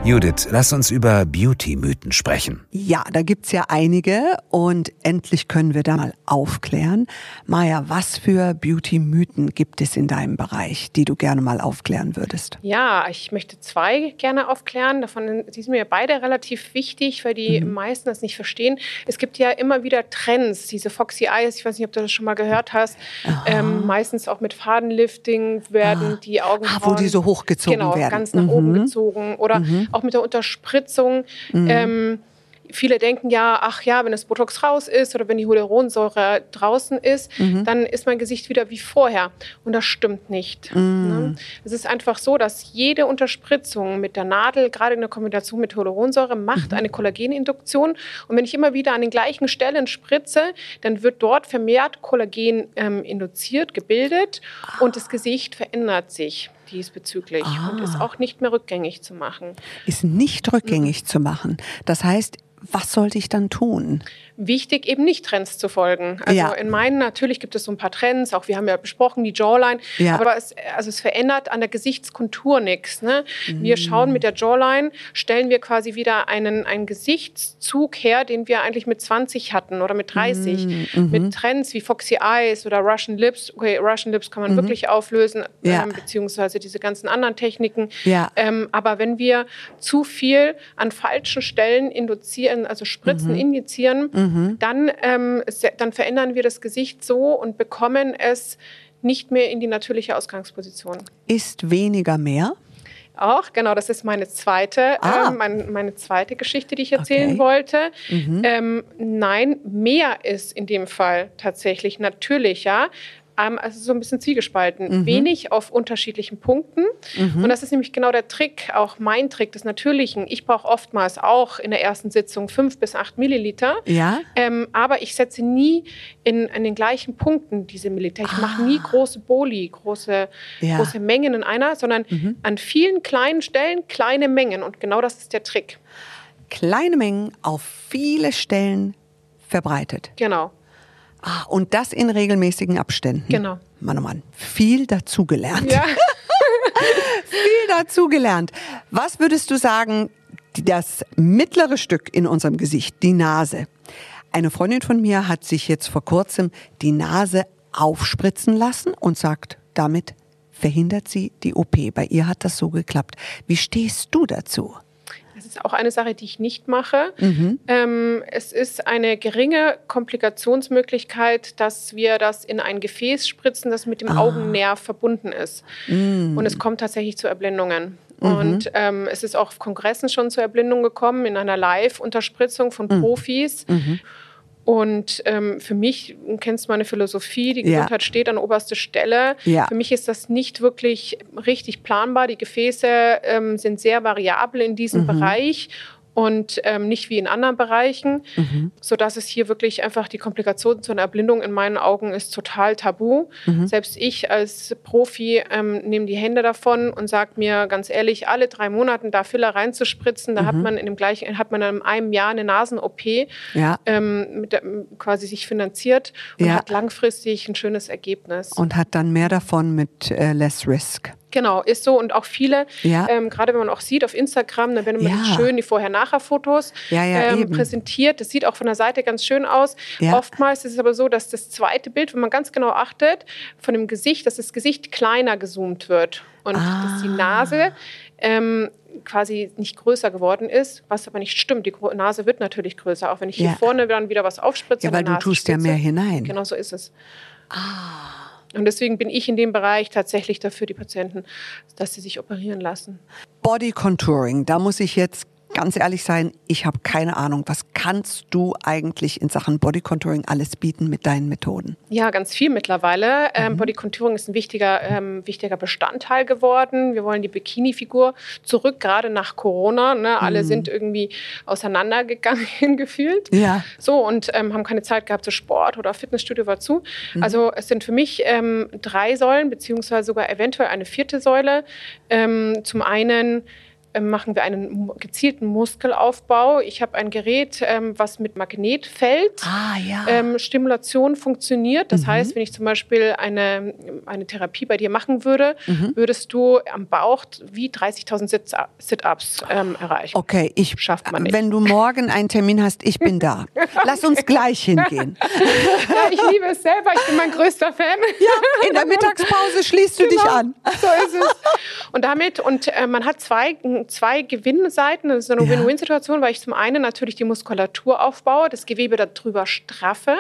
Judith, lass uns über Beauty-Mythen sprechen. Ja, da gibt's ja einige und endlich können wir da mal aufklären. Maja, was für Beauty-Mythen gibt es in deinem Bereich, die du gerne mal aufklären würdest? Ja, ich möchte zwei gerne aufklären. Davon die sind mir beide relativ wichtig, weil die mhm. meisten das nicht verstehen. Es gibt ja immer wieder Trends, diese Foxy Eyes, ich weiß nicht, ob du das schon mal gehört hast. Ähm, meistens auch mit Fadenlifting werden ah. die Augen. Ah, wo die so hochgezogen genau, werden. Genau, ganz nach mhm. oben gezogen. Oder mhm auch mit der Unterspritzung. Mhm. Ähm, viele denken ja, ach ja, wenn das Botox raus ist oder wenn die Hyaluronsäure draußen ist, mhm. dann ist mein Gesicht wieder wie vorher. Und das stimmt nicht. Mhm. Ne? Es ist einfach so, dass jede Unterspritzung mit der Nadel, gerade in der Kombination mit Hyaluronsäure, macht mhm. eine Kollageninduktion. Und wenn ich immer wieder an den gleichen Stellen spritze, dann wird dort vermehrt Kollagen ähm, induziert, gebildet und das Gesicht verändert sich diesbezüglich ah. und ist auch nicht mehr rückgängig zu machen. Ist nicht rückgängig mhm. zu machen. Das heißt, was sollte ich dann tun? wichtig, eben nicht Trends zu folgen. Also ja. in meinen, natürlich gibt es so ein paar Trends, auch wir haben ja besprochen, die Jawline, ja. aber es, also es verändert an der Gesichtskontur nichts. Ne? Mhm. Wir schauen mit der Jawline, stellen wir quasi wieder einen, einen Gesichtszug her, den wir eigentlich mit 20 hatten oder mit 30. Mhm. mhm. Mit Trends wie Foxy Eyes oder Russian Lips. Okay, Russian Lips kann man mhm. wirklich auflösen, ja. ähm, beziehungsweise diese ganzen anderen Techniken. Ähm, aber wenn wir zu viel an falschen Stellen induzieren, also spritzen, mhm. injizieren, mhm dann, ähm, dann verändern wir das Gesicht so und bekommen es nicht mehr in die natürliche Ausgangsposition. Ist weniger mehr? Auch, genau, das ist meine zweite, ah. ähm, meine, meine, zweite Geschichte, die ich erzählen okay. wollte. Mhm. Ähm, nein, mehr ist in dem Fall tatsächlich natürlicher ähm, also so ein bisschen zwiegespalten. Mhm. Wenig auf unterschiedlichen Punkten. Mhm. Und das ist nämlich genau der Trick, auch mein Trick des Natürlichen. Ich brauche oftmals auch in der ersten Sitzung fünf bis acht Milliliter. Ja. Ähm, aber ich setze nie in, in den gleichen Punkten diese Milliliter. Ich ah. mache nie große Boli, große, ja. große Mengen in einer, sondern mhm. an vielen kleinen Stellen kleine Mengen. Und genau das ist der Trick. Kleine Mengen auf viele Stellen verbreitet. Genau. Ah, und das in regelmäßigen Abständen. Genau. Mann, oh Mann, viel dazugelernt. Ja. viel dazugelernt. Was würdest du sagen, das mittlere Stück in unserem Gesicht, die Nase? Eine Freundin von mir hat sich jetzt vor kurzem die Nase aufspritzen lassen und sagt, damit verhindert sie die OP. Bei ihr hat das so geklappt. Wie stehst du dazu? Das ist auch eine Sache, die ich nicht mache. Mhm. Ähm, es ist eine geringe Komplikationsmöglichkeit, dass wir das in ein Gefäß spritzen, das mit dem ah. Augennerv verbunden ist. Mhm. Und es kommt tatsächlich zu Erblindungen. Mhm. Und ähm, es ist auch auf Kongressen schon zur Erblindung gekommen, in einer Live-Unterspritzung von mhm. Profis. Mhm. Und ähm, für mich, du kennst meine Philosophie, die Gesundheit ja. steht an oberster Stelle. Ja. Für mich ist das nicht wirklich richtig planbar. Die Gefäße ähm, sind sehr variabel in diesem mhm. Bereich und ähm, nicht wie in anderen Bereichen, mhm. sodass es hier wirklich einfach die Komplikation zu einer Erblindung in meinen Augen ist total tabu. Mhm. Selbst ich als Profi ähm, nehme die Hände davon und sage mir ganz ehrlich, alle drei Monate da Filler reinzuspritzen, da mhm. hat man in dem gleichen, hat man in einem Jahr eine Nasen-OP ja. ähm, quasi sich finanziert und ja. hat langfristig ein schönes Ergebnis. Und hat dann mehr davon mit äh, less risk. Genau, ist so. Und auch viele, ja. ähm, gerade wenn man auch sieht auf Instagram, dann werden immer ja. schön die Vorher-Nachher-Fotos ja, ähm, präsentiert. Das sieht auch von der Seite ganz schön aus. Oftmals ist es aber so, dass das zweite Bild, wenn man ganz genau achtet, von dem Gesicht, dass das Gesicht kleiner gezoomt wird. Und ah. dass die Nase ähm, quasi nicht größer geworden ist, was aber nicht stimmt. Die Nase wird natürlich größer, auch wenn ich hier vorne dann wieder was aufspritze. Ja, weil du tust ja mehr hinein. Genau so ist es. Ah. Und deswegen bin ich in dem Bereich tatsächlich dafür, die Patienten, dass sie sich operieren lassen. Body Contouring, da muss ich jetzt ganz ehrlich sein, ich habe keine Ahnung. Was kannst du eigentlich in Sachen Body Contouring alles bieten mit deinen Methoden? Ja, ganz viel mittlerweile. Ähm, mhm. Body Contouring ist ein wichtiger, ähm, wichtiger Bestandteil geworden. Wir wollen die Bikini-Figur zurück, gerade nach Corona. Ne? Alle mhm. sind irgendwie auseinandergegangen gefühlt. Ja. So und ähm, haben keine Zeit gehabt zu Sport oder Fitnessstudio war zu. Mhm. Also es sind für mich ähm, drei Säulen, beziehungsweise sogar eventuell eine vierte Säule. Ähm, zum einen machen wir einen gezielten Muskelaufbau. Ich habe ein Gerät, ähm, was mit Magnetfeld Ah, ja. ähm, Stimulation funktioniert. Das Mhm. heißt, wenn ich zum Beispiel eine, eine Therapie bei dir machen würde, Mhm. würdest du am Bauch wie 30.000 Sit- Sit-Ups ähm, erreichen. Okay, ich, Schafft man nicht. wenn du morgen einen Termin hast, ich bin da. Lass uns gleich hingehen. Ja, ich liebe es selber, ich bin mein größter Fan. Ja, in der Mittagspause schließt du dich Genau. an. So ist es. Und damit, und äh, man hat zwei, zwei Gewinnseiten. Das ist eine Ja. Win-Win-Situation, weil ich zum einen natürlich die Muskulatur aufbaue, das Gewebe darüber straffe.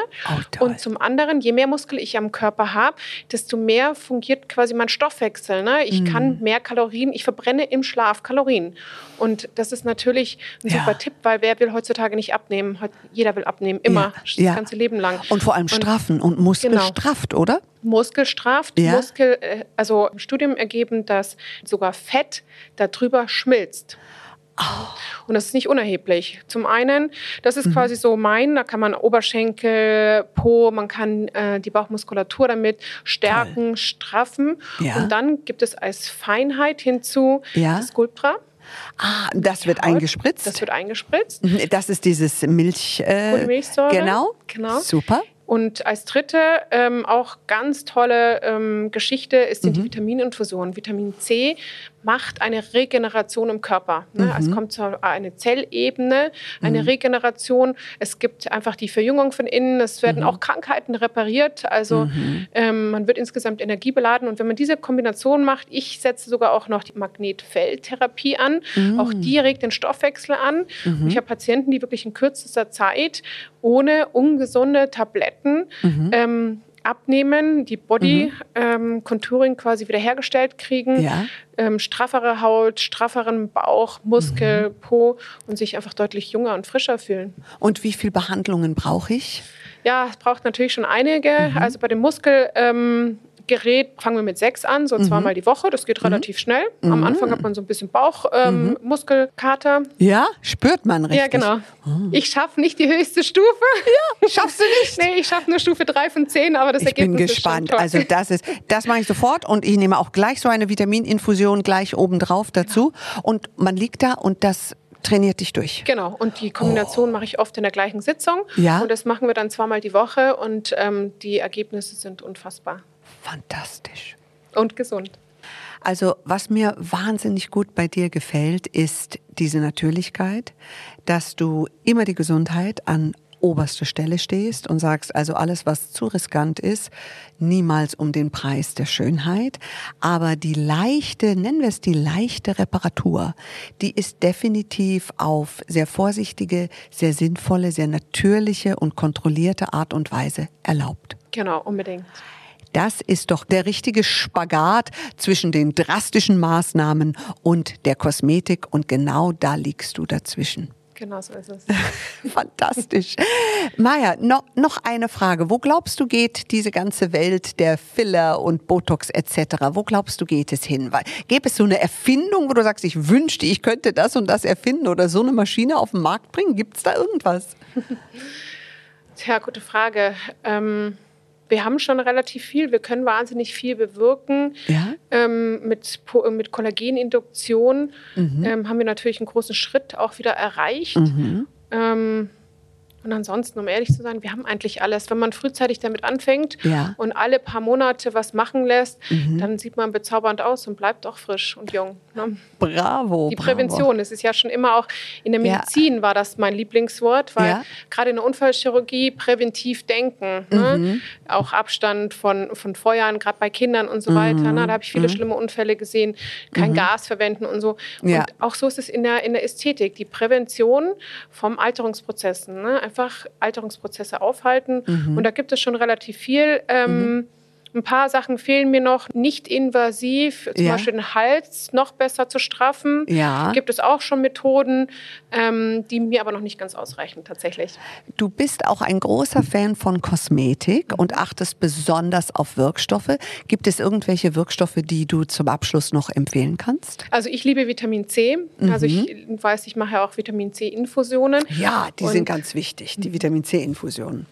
Oh, und zum anderen, je mehr Muskel ich am Körper habe, desto mehr fungiert quasi mein Stoffwechsel. Ne? Ich Mhm. kann mehr Kalorien, ich verbrenne im Schlaf Kalorien. Und das ist natürlich ein Ja. super Tipp, weil wer will heutzutage nicht abnehmen? Jeder will abnehmen, immer, das ja. ganze Leben lang. Und vor allem straffen und Muskel Genau. strafft, oder? Muskel strafft, Ja. Muskel, äh, also im Studium ergeben, dass sogar Fett darüber schmilzt. Und das ist nicht unerheblich. Zum einen, das Mhm. ist quasi so mein, da kann man Oberschenkel, Po, man kann äh, die Bauchmuskulatur damit stärken, straffen. Ja. Und dann gibt es als Feinheit hinzu Ja. das Sculptra. Ah, das wird Haut. eingespritzt. Das wird eingespritzt. Mhm, Das ist dieses Milch. Äh, Kohlenmilchsäure. Genau. Genau. Super. Und als dritte, ähm, auch ganz tolle ähm, Geschichte, ist Mhm. die Vitamininfusion. Vitamin C macht eine Regeneration im Körper. Ne? Mhm. Es kommt zu einer Zellebene, eine Regeneration. Es gibt einfach die Verjüngung von innen. Es werden Mhm. auch Krankheiten repariert. Also ähm, man wird insgesamt energiebeladen. Und wenn man diese Kombination macht, ich setze sogar auch noch die Magnetfeldtherapie an. Mhm. Auch die regt den Stoffwechsel an. Und ich habe Patienten, die wirklich in kürzester Zeit ohne ungesunde Tabletten Mhm. ähm, abnehmen, die Body-Contouring quasi wiederhergestellt kriegen, Ja. ähm, straffere Haut, strafferen Bauch, Muskel, Mhm. Po und sich einfach deutlich jünger und frischer fühlen. Und wie viel Behandlungen brauche ich? Ja, es braucht natürlich schon einige. Mhm. Also bei dem Muskel. Ähm, Gerät fangen wir mit sechs an, Mhm. so zweimal die Woche. Das geht relativ schnell. Am Anfang hat man so ein bisschen Bauchmuskelkater. Ähm, Muskelkater. Ja, spürt man Mhm. richtig. Ja, genau. Ich schaffe nicht die höchste Stufe. Schaffst du nicht? Nee, ich schaffe nur Stufe 3 von 10, aber das Ich bin Ergebnis gespannt. ist schon toll. Also das ist, das mache ich sofort und ich nehme auch gleich so eine Vitamininfusion gleich obendrauf dazu und man liegt da und das trainiert dich durch. Genau, und die Kombination mache ich oft in der gleichen Sitzung. Ja. Und das machen wir dann zweimal die Woche und ähm, die Ergebnisse sind unfassbar Fantastisch. und gesund. Also was mir wahnsinnig gut bei dir gefällt, ist diese Natürlichkeit, dass du immer die Gesundheit an oberste Stelle stehst und sagst, also alles, was zu riskant ist, niemals um den Preis der Schönheit. Aber die leichte, nennen wir es die leichte Reparatur, die ist definitiv auf sehr vorsichtige, sehr sinnvolle, sehr natürliche und kontrollierte Art und Weise erlaubt. Genau, unbedingt. Das ist doch der richtige Spagat zwischen den drastischen Maßnahmen und der Kosmetik und genau da liegst du dazwischen. Genau so ist es. Fantastisch. Maja, noch, noch eine Frage. Wo glaubst du geht diese ganze Welt der Filler und Botox etc.? Wo glaubst du geht es hin? Weil, gäbe es so eine Erfindung, wo du sagst, ich wünschte, ich könnte das und das erfinden oder so eine Maschine auf den Markt bringen? Gibt es da irgendwas? Tja, gute Frage. Ähm, wir haben schon relativ viel. Wir können wahnsinnig viel bewirken. Ja? Ähm, mit, Po- mit Kollageninduktion Mhm. ähm, haben wir natürlich einen großen Schritt auch wieder erreicht. Ähm, und ansonsten, um ehrlich zu sein, wir haben eigentlich alles. Wenn man frühzeitig damit anfängt Ja. und alle paar Monate was machen lässt, Mhm. dann sieht man bezaubernd aus und bleibt auch frisch und jung. Ne? Bravo. Die bravo. Prävention, es ist ja schon immer auch in der Ja. Medizin war das mein Lieblingswort, weil Ja. gerade in der Unfallchirurgie präventiv denken, Mhm. ne? auch Abstand von, von Feuern, gerade bei Kindern und so weiter. Mhm. Ne? Da habe ich viele schlimme Unfälle gesehen, kein Gas verwenden und so. Ja. Und auch so ist es in der, in der Ästhetik, die Prävention vom Alterungsprozessen, ne? Einfach Alterungsprozesse aufhalten. Mhm. Und da gibt es schon relativ viel. Ähm, Ein paar Sachen fehlen mir noch. Nicht invasiv, zum Ja. Beispiel den Hals noch besser zu straffen. Ja. Gibt es auch schon Methoden, ähm, die mir aber noch nicht ganz ausreichen, tatsächlich. Du bist auch ein großer Fan von Kosmetik und achtest besonders auf Wirkstoffe. Gibt es irgendwelche Wirkstoffe, die du zum Abschluss noch empfehlen kannst? Also ich liebe Vitamin C. Also ich weiß, ich mache ja auch Vitamin C-Infusionen. Ja, die Und- sind ganz wichtig, die Vitamin C-Infusionen.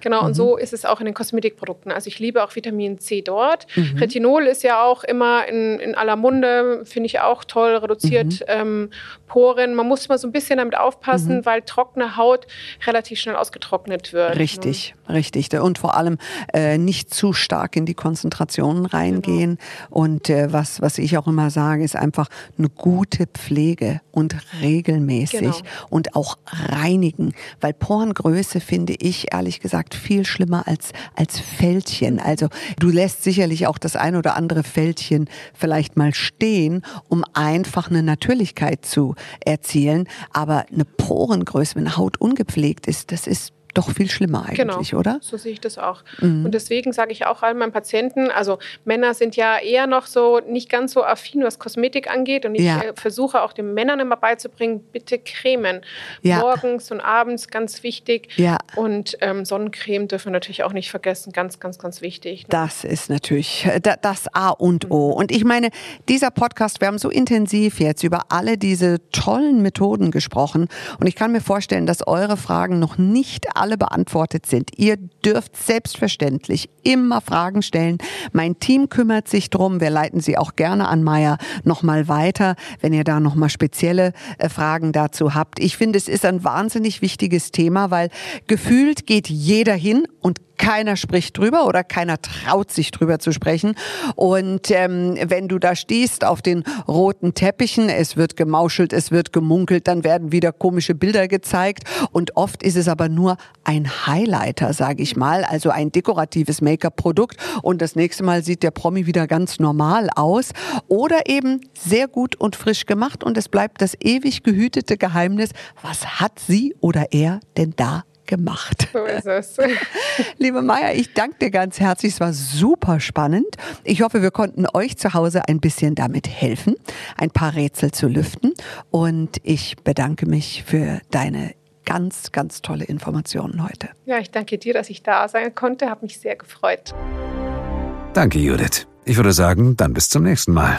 Genau, und so ist es auch in den Kosmetikprodukten. Also ich liebe auch Vitamin Vitamin C dort. Mhm. Retinol ist ja auch immer in, in aller Munde, finde ich auch toll, reduziert mhm. ähm, Poren. Man muss mal so ein bisschen damit aufpassen, mhm. weil trockene Haut relativ schnell ausgetrocknet wird. Richtig, ne? Richtig. Und vor allem äh, nicht zu stark in die Konzentrationen reingehen. Genau. Und äh, was, was ich auch immer sage, ist einfach eine gute Pflege und regelmäßig genau. und auch reinigen. Weil Porengröße finde ich ehrlich gesagt viel schlimmer als, als Fältchen. Also du lässt sicherlich auch das ein oder andere Fältchen vielleicht mal stehen, um einfach eine Natürlichkeit zu erzielen. Aber eine Porengröße, wenn Haut ungepflegt ist, das ist doch viel schlimmer eigentlich, genau, oder? So sehe ich das auch. Mhm. Und deswegen sage ich auch allen meinen Patienten, also Männer sind ja eher noch so nicht ganz so affin, was Kosmetik angeht. Und ich ja. Äh, versuche auch den Männern immer beizubringen, bitte cremen. Ja. Morgens und abends ganz wichtig. Ja. Und ähm, Sonnencreme dürfen wir natürlich auch nicht vergessen, ganz, ganz, ganz wichtig. Ne? Das ist natürlich äh, das A und O. Mhm. Und ich meine, dieser Podcast, wir haben so intensiv jetzt über alle diese tollen Methoden gesprochen. Und ich kann mir vorstellen, dass eure Fragen noch nicht alle beantwortet sind. Ihr dürft selbstverständlich immer Fragen stellen. Mein Team kümmert sich drum. Wir leiten sie auch gerne an Maya nochmal weiter, wenn ihr da nochmal spezielle äh, Fragen dazu habt. Ich finde, es ist ein wahnsinnig wichtiges Thema, weil gefühlt geht jeder hin und keiner spricht drüber oder keiner traut sich drüber zu sprechen. Und ähm, wenn du da stehst auf den roten Teppichen, es wird gemauschelt, es wird gemunkelt, dann werden wieder komische Bilder gezeigt. Und oft ist es aber nur ein Highlighter, sage ich mal, also ein dekoratives Make-up-Produkt. Und das nächste Mal sieht der Promi wieder ganz normal aus. Oder eben sehr gut und frisch gemacht. Und es bleibt das ewig gehütete Geheimnis, was hat sie oder er denn da gemacht. So ist es. Liebe Maya, ich danke dir ganz herzlich. Es war super spannend. Ich hoffe, wir konnten euch zu Hause ein bisschen damit helfen, ein paar Rätsel zu lüften. Und ich bedanke mich für deine ganz, ganz tolle Informationen heute. Ja, ich danke dir, dass ich da sein konnte. Habe mich sehr gefreut. Danke, Judith. Ich würde sagen, dann bis zum nächsten Mal.